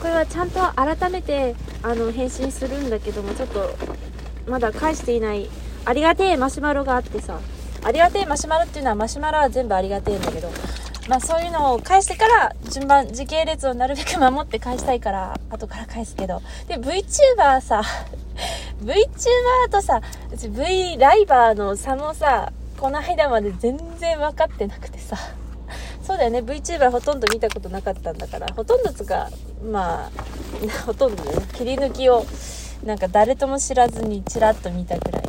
これはちゃんと改めてあの返信するんだけどもちょっとまだ返していないありがてえマシュマロがあってさ。ありがてえマシュマロっていうのはマシュマロは全部ありがてえんだけど。まあそういうのを返してから順番時系列をなるべく守って返したいから後から返すけど。で VTuber さ VTuber とさうち V ライバーの差もさこの間まで全然分かってなくてさ。そうだよね。VTuber ほとんど見たことなかったんだから。ほとんどつかまあ ほとんどね。切り抜きをなんか誰とも知らずにチラッと見たくらい。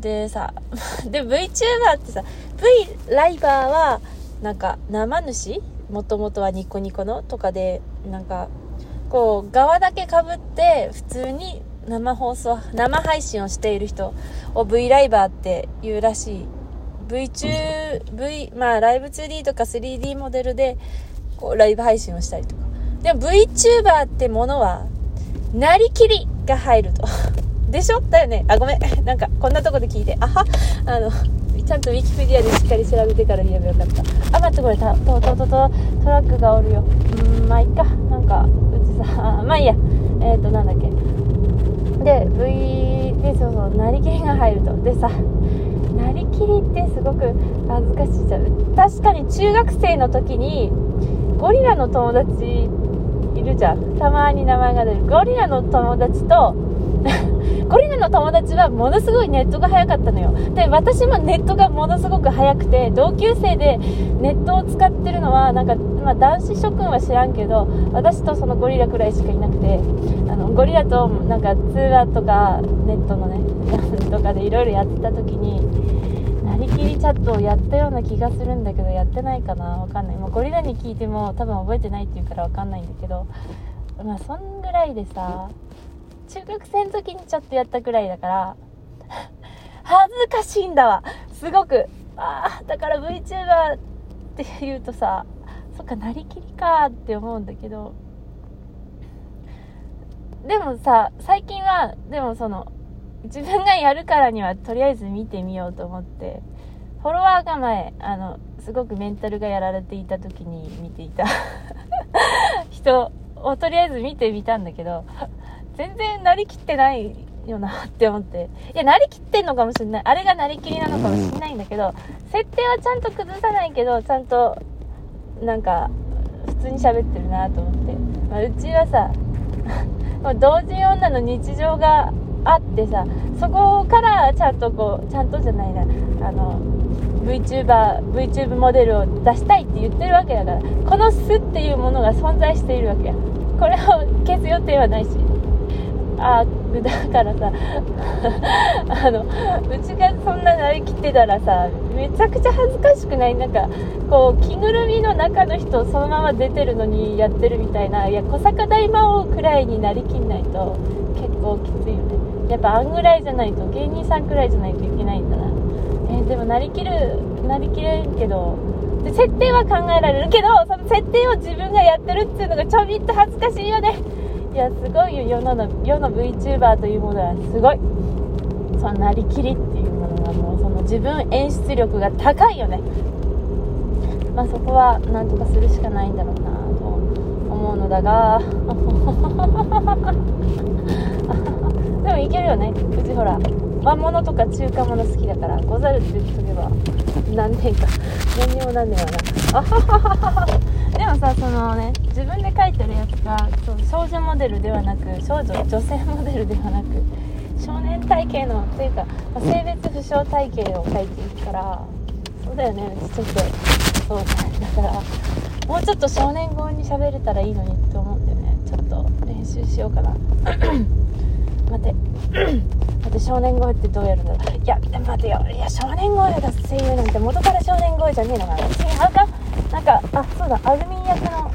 でさ で VTuber ってさ V ライバーはなんか生主？もともとはニコニコの？とかでなんかこう側だけかぶって普通に生放送生配信をしている人を V ライバーっていうらしい。VTuber V まあライブ 2D とか 3D モデルでこうライブ配信をしたりとか。でも VTuber ってものはなりきりが入ると。でしょ？だよね？あごめん。なんかこんなとこで聞いて。あは。あのちゃんとウィキペディアでしっかり調べてから言えばよかった。あ待ってこれたととととトラックがおるよ。うんまあいっか。なんかうちさ まあいいや。えっ、ー、となんだっけ。で V でそうそうなりきりが入ると。でさなりきりってすごく恥ずかしいじゃん。確かに中学生の時にゴリラの友達いるじゃん。たまに名前が出る。ゴリラの友達とゴリラの友達はものすごいネットが早かったのよ。で私もネットがものすごく早くて同級生でネットを使ってるのはなんか、まあ、男子諸君は知らんけど私とそのゴリラくらいしかいなくてあのゴリラとなんか通話とかネットのね とかでいろいろやってた時になりきりチャットをやったような気がするんだけどやってないかな？わかんない。もうゴリラに聞いても多分覚えてないって言うからわかんないんだけどまあそんぐらいでさ中学生の時にちょっとやったくらいだから恥ずかしいんだわ。すごく。ああだから VTuber って言うとさそっかなりきりかって思うんだけど。でもさ最近はでもその自分がやるからにはとりあえず見てみようと思ってフォロワーが前あのすごくメンタルがやられていた時に見ていた。人をとりあえず見てみたんだけど全然なりきってないよなって思って。いや、なりきってんのかもしれない。あれがなりきりなのかもしれないんだけど、設定はちゃんと崩さないけど、ちゃんと、なんか、普通に喋ってるなと思って。まあ、うちはさ、同時女の日常があってさ、そこからちゃんとこう、ちゃんとじゃないな、あの、VTuber、VTube モデルを出したいって言ってるわけだから、この巣っていうものが存在しているわけや。これを消す予定はないし。あだからさ あのうちがそんななりきってたらさめちゃくちゃ恥ずかしくない？なんかこう着ぐるみの中の人そのまま出てるのにやってるみたいないや小坂大魔王くらいになりきんないと結構きついよね。やっぱあんぐらいじゃないと芸人さんくらいじゃないといけないんだな。えー、でもなりきるなりきれんけどで設定は考えられるけどその設定を自分がやってるっていうのがちょびっと恥ずかしいよね。いやすごいよ。世の世の VTuber というものはすごい。そのなりきりっていうものはもうその自分演出力が高いよね。まあそこはなんとかするしかないんだろうなと思うのだが。でもいけるよね。うちほら和物とか中華もの好きだから。ござるって言っとけば。何年か。何にもなんねえわな。あははははでもさそのね自分で描いてるやつがそう少女モデルではなく少女女性モデルではなく少年体型のっていうか、ま、性別不詳体型を描いていくからそうだよね。ちょっとそう。ねだからもうちょっと少年語に喋れたらいいのにって思うんだよね。ちょっと練習しようかな。待て。待って 少年声ってどうやるんだろう。いや待てよ。いや少年声が声優なんて元から少年声じゃねえのかな。違うか？なんかあそうだ。あずみん役の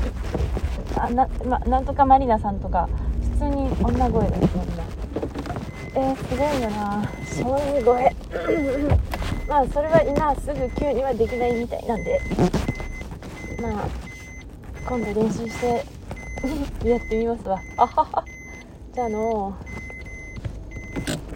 あな,、ま、なんとかまりなさんとか普通に女声だすもんねえー、すごいよな。そういう声。まあそれは今すぐ急にはできないみたいなんで。まあ今度練習して やってみますわ。あはは。じゃあの